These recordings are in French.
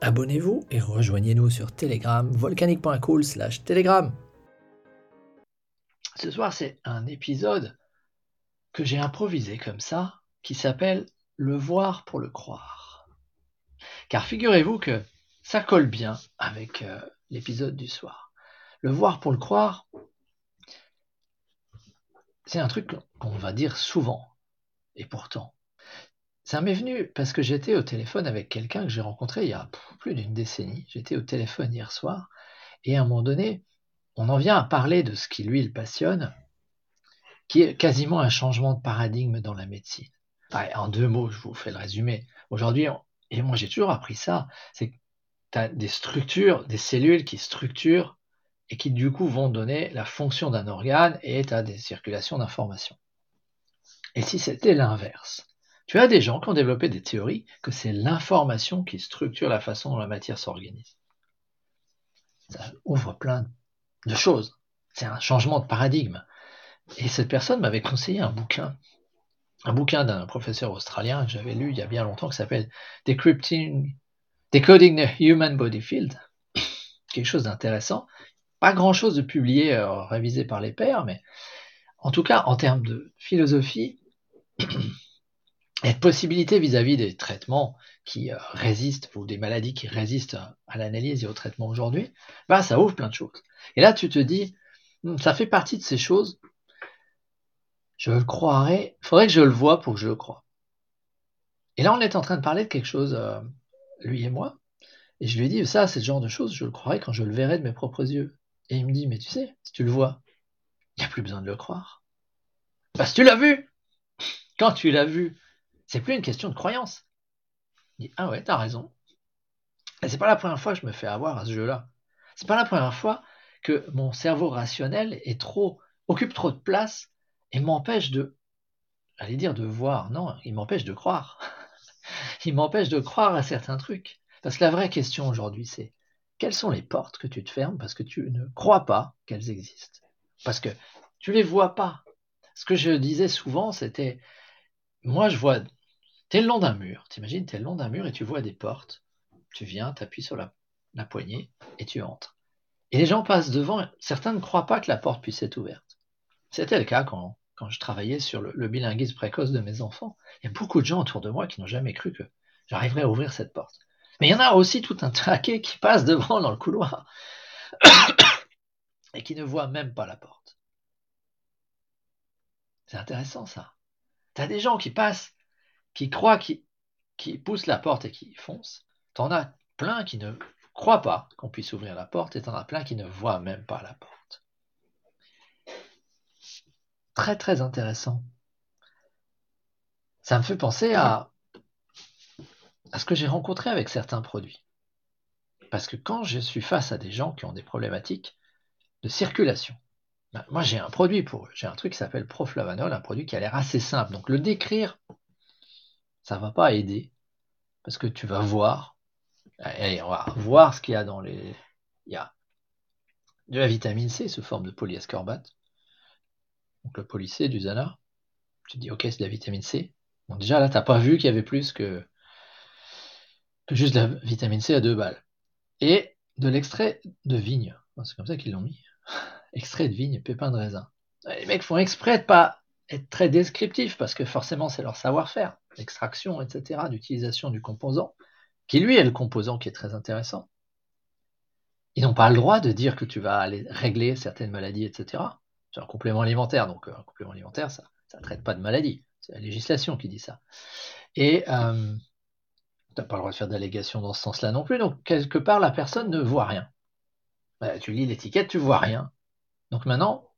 Abonnez-vous et rejoignez-nous sur Telegram, volcanique.cool slash Telegram. Ce soir, c'est un épisode que j'ai improvisé comme ça, qui s'appelle Le voir pour le croire. Car figurez-vous que ça colle bien avec euh, l'épisode du soir. Le voir pour le croire, c'est un truc qu'on va dire souvent. Et pourtant, ça m'est venu parce que j'étais au téléphone avec quelqu'un que j'ai rencontré il y a plus d'une décennie. J'étais au téléphone hier soir et à un moment donné, on en vient à parler de ce qui lui le passionne, qui est quasiment un changement de paradigme dans la médecine. en deux mots, je vous fais le résumé. Aujourd'hui, et moi j'ai toujours appris ça, c'est que tu as des structures, des cellules qui structurent et qui du coup vont donner la fonction d'un organe et tu as des circulations d'informations. Et si c'était l'inverse tu as des gens qui ont développé des théories que c'est l'information qui structure la façon dont la matière s'organise. Ça ouvre plein de choses. C'est un changement de paradigme. Et cette personne m'avait conseillé un bouquin, un bouquin d'un professeur australien que j'avais lu il y a bien longtemps qui s'appelle Decrypting, Decoding the Human Body Field. Quelque chose d'intéressant. Pas grand chose de publié, euh, révisé par les pairs, mais en tout cas, en termes de philosophie, et de possibilités vis-à-vis des traitements qui euh, résistent ou des maladies qui résistent à l'analyse et au traitement aujourd'hui, bah, ça ouvre plein de choses. Et là, tu te dis, hmm, ça fait partie de ces choses, je le croirais, il faudrait que je le vois pour que je le croie. Et là, on est en train de parler de quelque chose, euh, lui et moi, et je lui ai dit, ça, c'est le genre de choses, je le croirais quand je le verrai de mes propres yeux. Et il me dit, mais tu sais, si tu le vois, il n'y a plus besoin de le croire. Parce que tu l'as vu Quand tu l'as vu, c'est plus une question de croyance. Il dit, ah ouais, t'as raison. Et c'est pas la première fois que je me fais avoir à ce jeu-là. C'est pas la première fois que mon cerveau rationnel est trop, occupe trop de place et m'empêche de, j'allais dire de voir, non, il m'empêche de croire. il m'empêche de croire à certains trucs. Parce que la vraie question aujourd'hui, c'est quelles sont les portes que tu te fermes parce que tu ne crois pas qu'elles existent? Parce que tu les vois pas. Ce que je disais souvent, c'était, moi je vois T'es le long d'un mur, t'imagines, t'es le long d'un mur et tu vois des portes. Tu viens, t'appuies sur la, poignée et tu entres. Et les gens passent devant, certains ne croient pas que la porte puisse être ouverte. C'était le cas quand, je travaillais sur le, bilinguisme précoce de mes enfants. Il y a beaucoup de gens autour de moi qui n'ont jamais cru que j'arriverais à ouvrir cette porte. Mais il y en a aussi tout un traquet qui passe devant dans le couloir et qui ne voit même pas la porte. C'est intéressant ça. Tu as des gens qui passent qui croient, qui, qui poussent la porte et qui foncent. T'en as plein qui ne croient pas qu'on puisse ouvrir la porte et t'en as plein qui ne voient même pas la porte. Très très intéressant. Ça me fait penser à, à ce que j'ai rencontré avec certains produits. Parce que quand je suis face à des gens qui ont des problématiques de circulation, ben, moi j'ai un produit pour eux. J'ai un truc qui s'appelle Proflavanol, un produit qui a l'air assez simple. Donc le décrire, ça va pas aider parce que tu vas voir. Allez, on va voir ce qu'il y a dans les. Il y a de la vitamine C sous forme de polyascorbate. Donc le poly C du Zana. Tu dis ok c'est de la vitamine C. Bon déjà là t'as pas vu qu'il y avait plus que, que juste de la vitamine C à deux balles. Et de l'extrait de vigne. C'est comme ça qu'ils l'ont mis. extrait de vigne, pépin de raisin. Les mecs font exprès de pas être très descriptifs parce que forcément c'est leur savoir-faire d'extraction, etc., d'utilisation du composant, qui lui est le composant qui est très intéressant. Ils n'ont pas le droit de dire que tu vas aller régler certaines maladies, etc. C'est un complément alimentaire, donc euh, un complément alimentaire, ça ne traite pas de maladie. C'est la législation qui dit ça. Et euh, tu n'as pas le droit de faire d'allégations dans ce sens-là non plus, donc quelque part, la personne ne voit rien. Bah, tu lis l'étiquette, tu vois rien. Donc maintenant,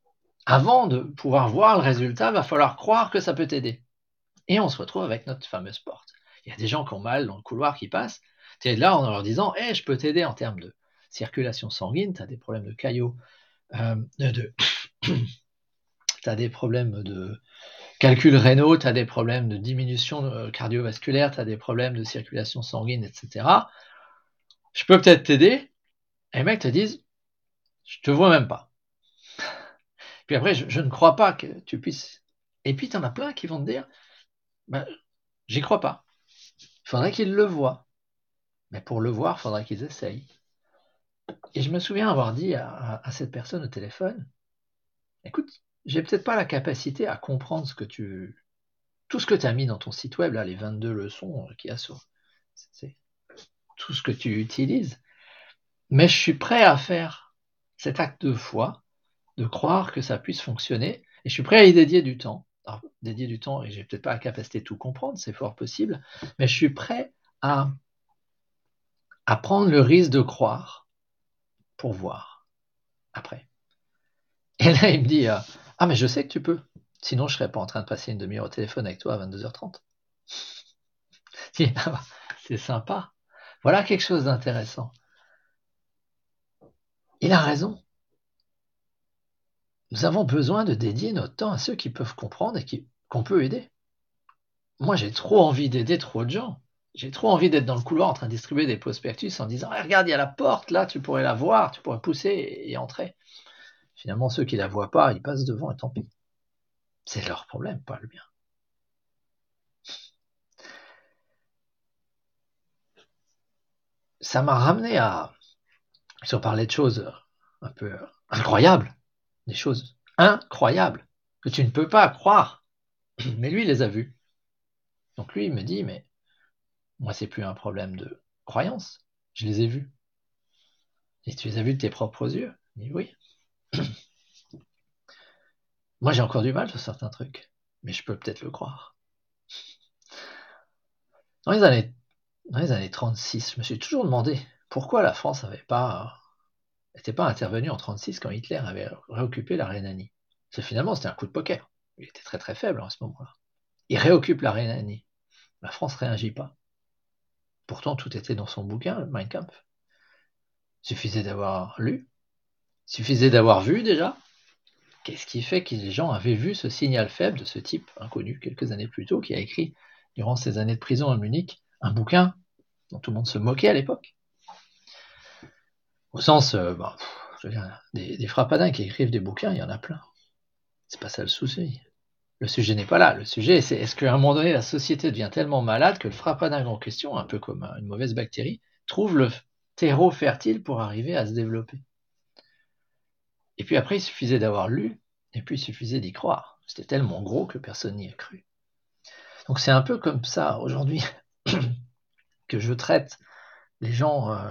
avant de pouvoir voir le résultat, il va falloir croire que ça peut t'aider. Et on se retrouve avec notre fameuse porte. Il y a des gens qui ont mal dans le couloir qui passent. Tu es là en leur disant hey, je peux t'aider en termes de circulation sanguine, tu as des problèmes de caillots, euh, de, tu as des problèmes de calcul rénaux, tu as des problèmes de diminution euh, cardiovasculaire, tu as des problèmes de circulation sanguine, etc. Je peux peut-être t'aider. Et les mecs te disent, je te vois même pas. Puis après, je, ne crois pas que tu puisses. Et puis, tu en as plein qui vont te dire, ben, j'y crois pas. Il faudrait qu'ils le voient. Mais pour le voir, il faudrait qu'ils essayent. Et je me souviens avoir dit à, cette personne au téléphone, écoute, j'ai peut-être pas la capacité à comprendre ce que tu, tout ce que tu as mis dans ton site web, là, les 22 leçons qu'il y a sur, tout ce que tu utilises, mais je suis prêt à faire cet acte de foi, de croire que ça puisse fonctionner, et je suis prêt à y dédier du temps. Dédier du temps, et j'ai peut-être pas la capacité de tout comprendre, c'est fort possible, mais je suis prêt à, prendre le risque de croire pour voir après. Et là, il me dit, euh, ah mais je sais que tu peux, sinon je serais pas en train de passer une demi-heure au téléphone avec toi à 22h30. Ah bah, c'est sympa. Voilà quelque chose d'intéressant. Il a raison. Nous avons besoin de dédier notre temps à ceux qui peuvent comprendre et qu'on peut aider. Moi, j'ai trop envie d'aider trop de gens. J'ai trop envie d'être dans le couloir en train de distribuer des prospectus en disant Regarde, il y a la porte là, tu pourrais la voir, tu pourrais pousser et entrer. Finalement, ceux qui la voient pas, ils passent devant et tant pis. C'est leur problème, pas le mien. Ça m'a ramené à. Si on parlait de choses un peu incroyables, des choses incroyables que tu ne peux pas croire. Mais lui, il les a vues. Donc lui, il me dit, mais moi, c'est plus un problème de croyance. Je les ai vus. Et tu les as vus de tes propres yeux? Dit oui. Moi, j'ai encore du mal sur certains trucs, mais je peux peut-être le croire. Dans les années, dans les années 36, je me suis toujours demandé pourquoi la France n'avait pas n'était pas intervenu en 36 quand Hitler avait réoccupé la Rhénanie. Parce finalement, c'était un coup de poker. Il était très très faible en ce moment-là. Il réoccupe la Rhénanie. La France ne réagit pas. Pourtant, tout était dans son bouquin, Mein Kampf. Suffisait d'avoir lu. Suffisait d'avoir vu déjà. Qu'est-ce qui fait que les gens avaient vu ce signal faible de ce type inconnu quelques années plus tôt, qui a écrit, durant ses années de prison à Munich, un bouquin dont tout le monde se moquait à l'époque? Au sens, euh, bah, je veux des, des frappadins qui écrivent des bouquins, il y en a plein. C'est pas ça le souci. Le sujet n'est pas là. Le sujet, c'est est-ce qu'à un moment donné, la société devient tellement malade que le frappadin en question, un peu comme une mauvaise bactérie, trouve le terreau fertile pour arriver à se développer? Et puis après, il suffisait d'avoir lu, et puis il suffisait d'y croire. C'était tellement gros que personne n'y a cru. Donc c'est un peu comme ça aujourd'hui que je traite les gens euh,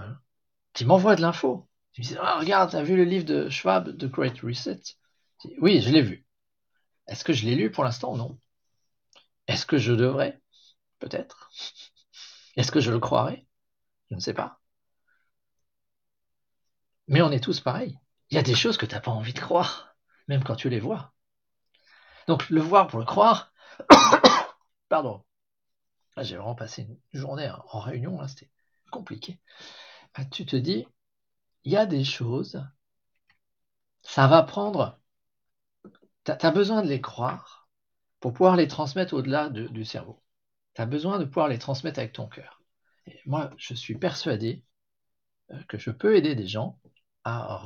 qui m'envoie de l'info. Il me dit ah, Regarde, as vu le livre de Schwab, The Great Reset? Oui, je l'ai vu. Est-ce que je l'ai lu pour l'instant? Non. Est-ce que je devrais? Peut-être. Est-ce que je le croirais? Je ne sais pas. Mais on est tous pareils. Il y a des choses que tu n'as pas envie de croire, même quand tu les vois. Donc le voir pour le croire, pardon. Ah, j'ai vraiment passé une journée en réunion, c'était compliqué. Ah, tu te dis, il y a des choses, ça va prendre, tu as besoin de les croire pour pouvoir les transmettre au-delà du cerveau. Tu as besoin de pouvoir les transmettre avec ton cœur. Et moi, je suis persuadé euh, que je peux aider des gens à,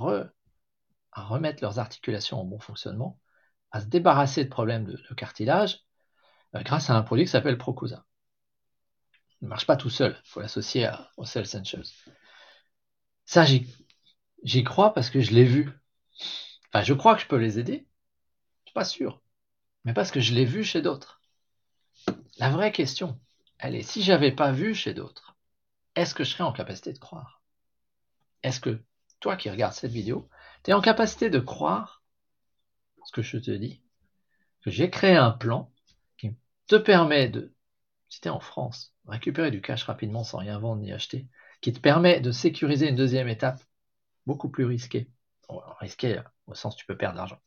remettre leurs articulations en bon fonctionnement, à se débarrasser de problèmes de, cartilage euh, grâce à un produit qui s'appelle Procusa. Il ne marche pas tout seul, il faut l'associer au Cell Essentials. Ça, j'y crois parce que je l'ai vu. Enfin, je crois que je peux les aider. Je suis pas sûr. Mais parce que je l'ai vu chez d'autres. La vraie question, elle est, si j'avais pas vu chez d'autres, est-ce que je serais en capacité de croire? Est-ce que toi qui regardes cette vidéo, tu es en capacité de croire ce que je te dis? Que j'ai créé un plan qui te permet de, si tu es en France, récupérer du cash rapidement sans rien vendre ni acheter, qui te permet de sécuriser une deuxième étape beaucoup plus risquée. risquée au sens tu peux perdre de l'argent.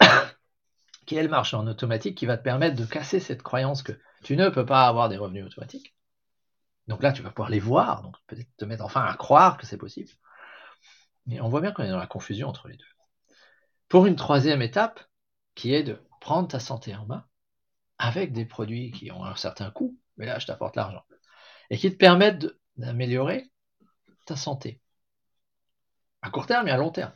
qui est le marché en automatique qui va te permettre de casser cette croyance que tu ne peux pas avoir des revenus automatiques? Donc là, tu vas pouvoir les voir, donc peut-être te mettre enfin à croire que c'est possible. Mais on voit bien qu'on est dans la confusion entre les deux. Pour une troisième étape, qui est de prendre ta santé en main avec des produits qui ont un certain coût, mais là je t'apporte l'argent, et qui te permettent d'améliorer ta santé. À court terme et à long terme.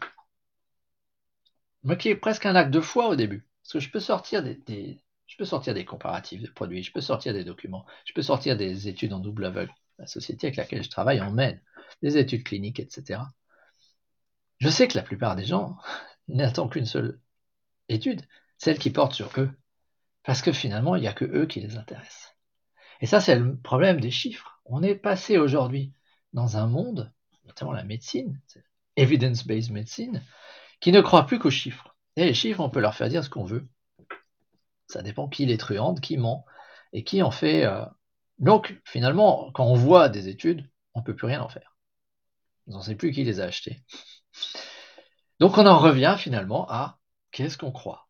Mais qui est presque un acte de foi au début. Parce que je peux sortir des, je peux sortir des comparatifs de produits, je peux sortir des documents, je peux sortir des études en double aveugle. La société avec laquelle je travaille emmène des études cliniques, etc. Je sais que la plupart des gens n'attendent qu'une seule étude, celle qui porte sur eux. Parce que finalement, il n'y a que eux qui les intéressent. Et ça, c'est le problème des chiffres. On est passé aujourd'hui dans un monde, notamment la médecine, evidence-based medicine, qui ne croit plus qu'aux chiffres. Et les chiffres, on peut leur faire dire ce qu'on veut. Ça dépend qui les truande, qui ment, et qui en fait. Euh, donc, finalement, quand on voit des études, on ne peut plus rien en faire. On ne sait plus qui les a achetées. Donc, on en revient finalement à qu'est-ce qu'on croit?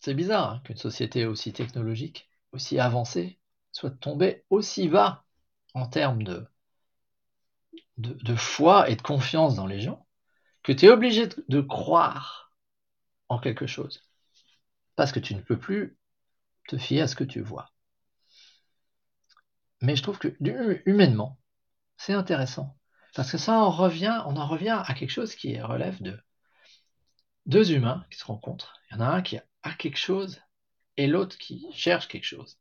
C'est bizarre hein, qu'une société aussi technologique, aussi avancée, soit tombée aussi bas en termes de, de, foi et de confiance dans les gens, que tu es obligé de croire en quelque chose. Parce que tu ne peux plus te fier à ce que tu vois. Mais je trouve que humainement, c'est intéressant. Parce que ça en revient, on en revient à quelque chose qui relève de deux humains qui se rencontrent. Il y en a un qui a quelque chose et l'autre qui cherche quelque chose.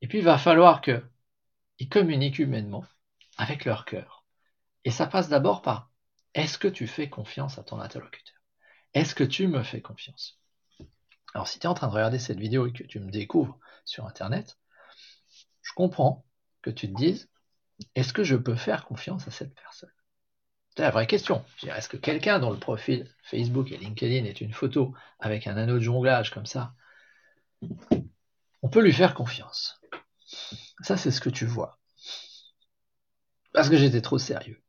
Et puis il va falloir qu'ils communiquent humainement avec leur cœur. Et ça passe d'abord par est-ce que tu fais confiance à ton interlocuteur? Est-ce que tu me fais confiance? Alors si tu es en train de regarder cette vidéo et que tu me découvres sur Internet, je comprends que tu te dises est-ce que je peux faire confiance à cette personne? C'est la vraie question. Est-ce que quelqu'un dont le profil Facebook et LinkedIn est une photo avec un anneau de jonglage comme ça, on peut lui faire confiance? Ça, c'est ce que tu vois. Parce que j'étais trop sérieux.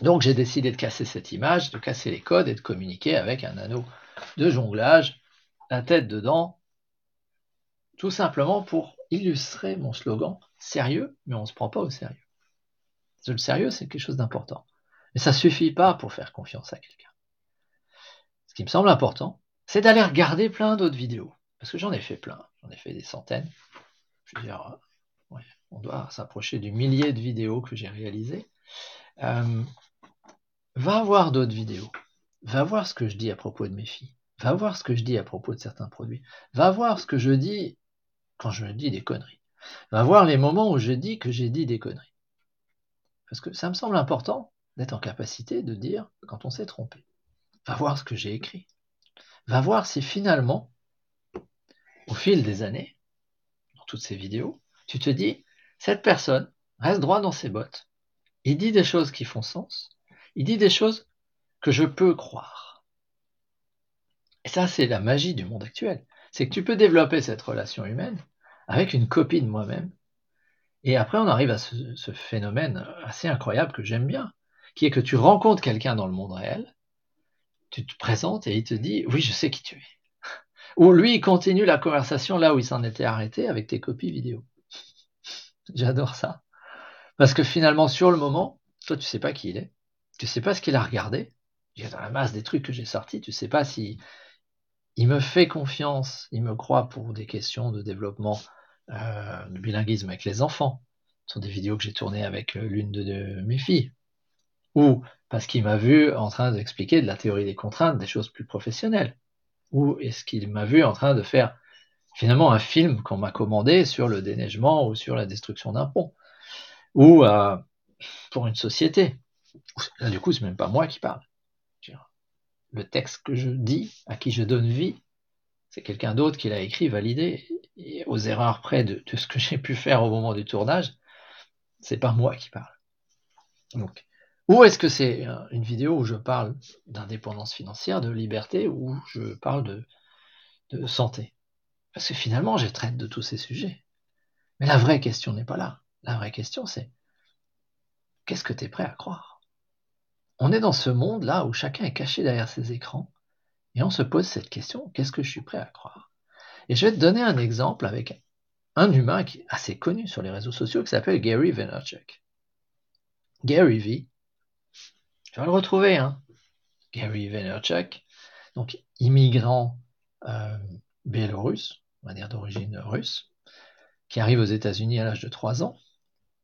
Donc j'ai décidé de casser cette image, de casser les codes et de communiquer avec un anneau de jonglage, la tête dedans, tout simplement pour illustrer mon slogan sérieux, mais on ne se prend pas au sérieux. Le sérieux, c'est quelque chose d'important. Mais ça ne suffit pas pour faire confiance à quelqu'un. Ce qui me semble important, c'est d'aller regarder plein d'autres vidéos. Parce que j'en ai fait plein, j'en ai fait des centaines. Euh, on doit s'approcher du millier de vidéos que j'ai réalisées. Euh, va voir d'autres vidéos. Va voir ce que je dis à propos de mes filles. Va voir ce que je dis à propos de certains produits. Va voir ce que je dis quand je dis des conneries. Va voir les moments où je dis que j'ai dit des conneries. Parce que ça me semble important d'être en capacité de dire quand on s'est trompé. Va voir ce que j'ai écrit. Va voir si finalement, au fil des années, toutes ces vidéos, tu te dis, cette personne reste droit dans ses bottes. Il dit des choses qui font sens. Il dit des choses que je peux croire. Et ça, c'est la magie du monde actuel. C'est que tu peux développer cette relation humaine avec une copie de moi-même. Et après, on arrive à ce, phénomène assez incroyable que j'aime bien, qui est que tu rencontres quelqu'un dans le monde réel, tu te présentes et il te dit Oui, je sais qui tu es. Ou lui, il continue la conversation là où il s'en était arrêté avec tes copies vidéo. J'adore ça. Parce que finalement, sur le moment, toi, tu sais pas qui il est. Tu sais pas ce qu'il a regardé. Il y a dans la masse des trucs que j'ai sortis, tu sais pas si il me fait confiance, il me croit pour des questions de développement euh, de bilinguisme avec les enfants. Ce sont des vidéos que j'ai tournées avec euh, l'une de, mes filles. Ou parce qu'il m'a vu en train d'expliquer de la théorie des contraintes, des choses plus professionnelles. Ou est-ce qu'il m'a vu en train de faire finalement un film qu'on m'a commandé sur le déneigement ou sur la destruction d'un pont? Ou euh, pour une société? Là, du coup, c'est même pas moi qui parle le texte que je dis, à qui je donne vie, c'est quelqu'un d'autre qui l'a écrit, validé, et aux erreurs près de, ce que j'ai pu faire au moment du tournage, c'est pas moi qui parle. Donc, ou est-ce que c'est une vidéo où je parle d'indépendance financière, de liberté, ou je parle de, de santé? Parce que finalement, je traite de tous ces sujets. Mais la vraie question n'est pas là. La vraie question, c'est qu'est-ce que tu es prêt à croire? On est dans ce monde-là où chacun est caché derrière ses écrans et on se pose cette question, qu'est-ce que je suis prêt à croire? Et je vais te donner un exemple avec un humain qui est assez connu sur les réseaux sociaux qui s'appelle Gary Vaynerchuk. Gary V. Tu vas le retrouver, hein. Gary Vaynerchuk, donc immigrant euh, biélorusse, on va dire d'origine russe, qui arrive aux États-Unis à l'âge de 3 ans,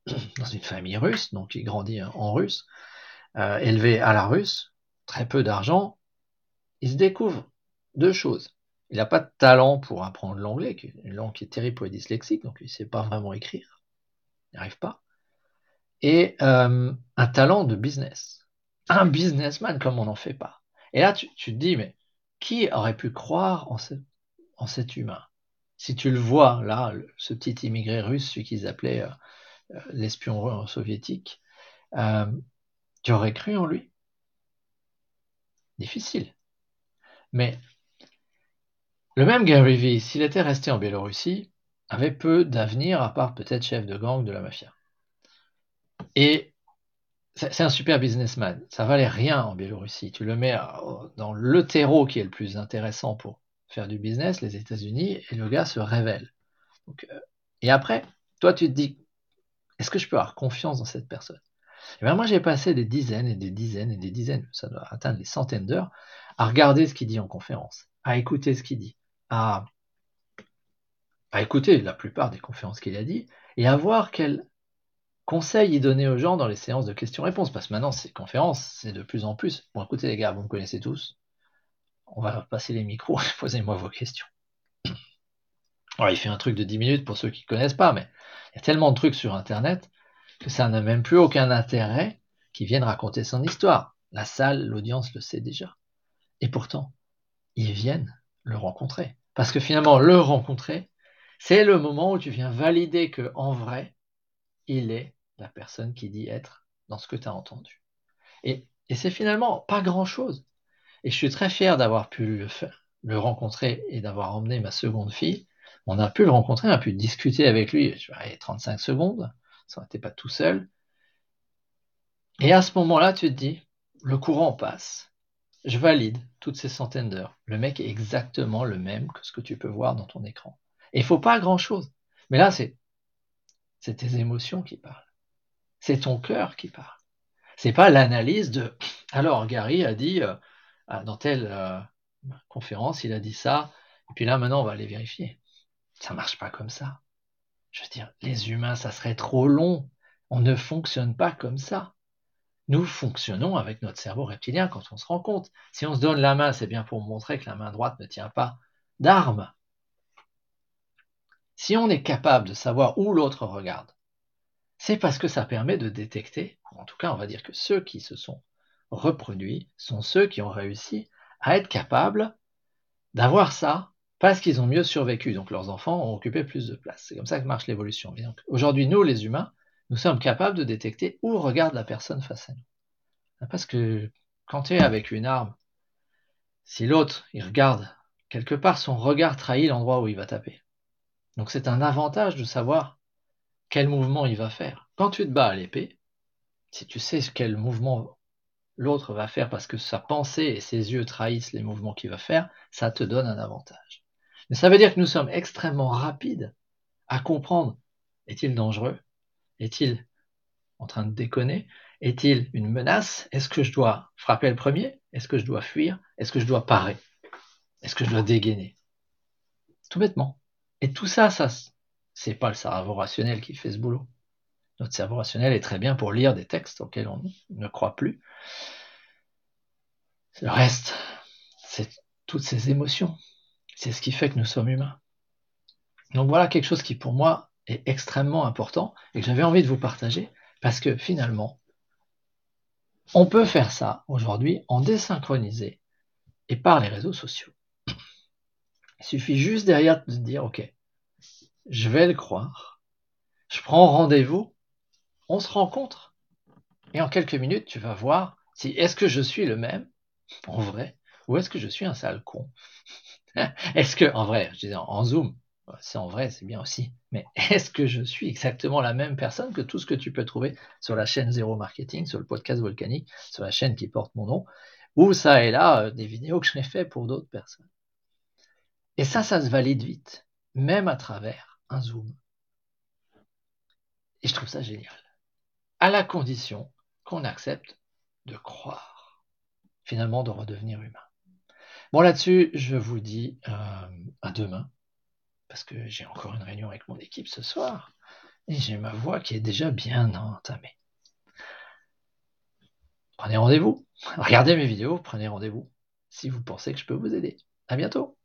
dans une famille russe, donc il grandit en russe, euh, élevé à la russe, très peu d'argent, il se découvre deux choses. Il n'a pas de talent pour apprendre l'anglais, une langue qui est terrible pour les dyslexiques, donc il ne sait pas vraiment écrire, il n'y arrive pas. Et euh, un talent de business. Un businessman comme on n'en fait pas. Et là, tu, te dis, mais qui aurait pu croire en, cet humain? Si tu le vois, là, ce petit immigré russe, celui qu'ils appelaient euh, euh, l'espion soviétique, tu aurais cru en lui? Difficile. Mais le même Gary Vee, s'il était resté en Biélorussie, avait peu d'avenir à part peut-être chef de gang de la mafia. Et c'est un super businessman. Ça valait rien en Biélorussie. Tu le mets dans le terreau qui est le plus intéressant pour faire du business, les États-Unis, et le gars se révèle. Euh, et après, toi, tu te dis, est-ce que je peux avoir confiance dans cette personne? Et bien Moi, j'ai passé des dizaines et des dizaines et des dizaines, ça doit atteindre les centaines d'heures, à regarder ce qu'il dit en conférence, à écouter ce qu'il dit, à, écouter la plupart des conférences qu'il a dit et à voir quels conseils il donnait aux gens dans les séances de questions-réponses. Parce que maintenant, ces conférences, c'est de plus en plus. Bon, écoutez les gars, vous me connaissez tous. On va passer les micros, posez-moi vos questions. Alors, il fait un truc de 10 minutes pour ceux qui ne connaissent pas, mais il y a tellement de trucs sur Internet que ça n'a même plus aucun intérêt qu'il vienne raconter son histoire. La salle, l'audience le sait déjà. Et pourtant, ils viennent le rencontrer. Parce que finalement, le rencontrer, c'est le moment où tu viens valider que en vrai, il est la personne qui dit être dans ce que tu as entendu. Et, c'est finalement pas grand-chose. Et je suis très fier d'avoir pu le, rencontrer et d'avoir emmené ma seconde fille. On a pu le rencontrer, on a pu discuter avec lui, je vais 35 secondes, ça n'était pas tout seul. Et à ce moment-là, tu te dis, le courant passe. Je valide toutes ces centaines d'heures. Le mec est exactement le même que ce que tu peux voir dans ton écran. Et il faut pas grand-chose. Mais là, c'est tes émotions qui parlent. C'est ton cœur qui parle. C'est pas l'analyse de alors Gary a dit euh, dans telle euh, conférence, il a dit ça, et puis là maintenant on va aller vérifier. Ça marche pas comme ça. Je veux dire, les humains, ça serait trop long. On ne fonctionne pas comme ça. Nous fonctionnons avec notre cerveau reptilien quand on se rend compte. Si on se donne la main, c'est bien pour montrer que la main droite ne tient pas d'arme. Si on est capable de savoir où l'autre regarde, c'est parce que ça permet de détecter, en tout cas on va dire que ceux qui se sont reproduits sont ceux qui ont réussi à être capables d'avoir ça parce qu'ils ont mieux survécu, donc leurs enfants ont occupé plus de place. C'est comme ça que marche l'évolution. Aujourd'hui, nous les humains, nous sommes capables de détecter où regarde la personne face à nous. Parce que quand tu es avec une arme, si l'autre, il regarde quelque part, son regard trahit l'endroit où il va taper. Donc c'est un avantage de savoir quel mouvement il va faire. Quand tu te bats à l'épée, si tu sais quel mouvement l'autre va faire parce que sa pensée et ses yeux trahissent les mouvements qu'il va faire, ça te donne un avantage. Mais ça veut dire que nous sommes extrêmement rapides à comprendre est-il dangereux? Est-il en train de déconner? Est-il une menace? Est-ce que je dois frapper le premier? Est-ce que je dois fuir? Est-ce que je dois parer? Est-ce que je dois dégainer? Tout bêtement. Et tout ça, ça, c'est pas le cerveau rationnel qui fait ce boulot. Notre cerveau rationnel est très bien pour lire des textes auxquels on ne croit plus. Le reste, c'est toutes ces émotions. C'est ce qui fait que nous sommes humains. Donc voilà quelque chose qui pour moi est extrêmement important et que j'avais envie de vous partager parce que finalement, on peut faire ça aujourd'hui en désynchronisé et par les réseaux sociaux. Il suffit juste derrière de dire, OK, je vais le croire, je prends rendez-vous, on se rencontre, et en quelques minutes, tu vas voir si est-ce que je suis le même, en vrai, ou est-ce que je suis un sale con. est-ce que, en vrai, je disais en Zoom, c'est en vrai, c'est bien aussi. Mais est-ce que je suis exactement la même personne que tout ce que tu peux trouver sur la chaîne Zéro Marketing, sur le podcast Volcanique, sur la chaîne qui porte mon nom, ou ça et là euh, des vidéos que j'ai fait pour d'autres personnes? Et ça, ça se valide vite, même à travers zoom. Et je trouve ça génial. À la condition qu'on accepte de croire, finalement de redevenir humain. Bon, là-dessus, je vous dis euh, à demain, parce que j'ai encore une réunion avec mon équipe ce soir, et j'ai ma voix qui est déjà bien entamée. Prenez rendez-vous, regardez mes vidéos, prenez rendez-vous si vous pensez que je peux vous aider. À bientôt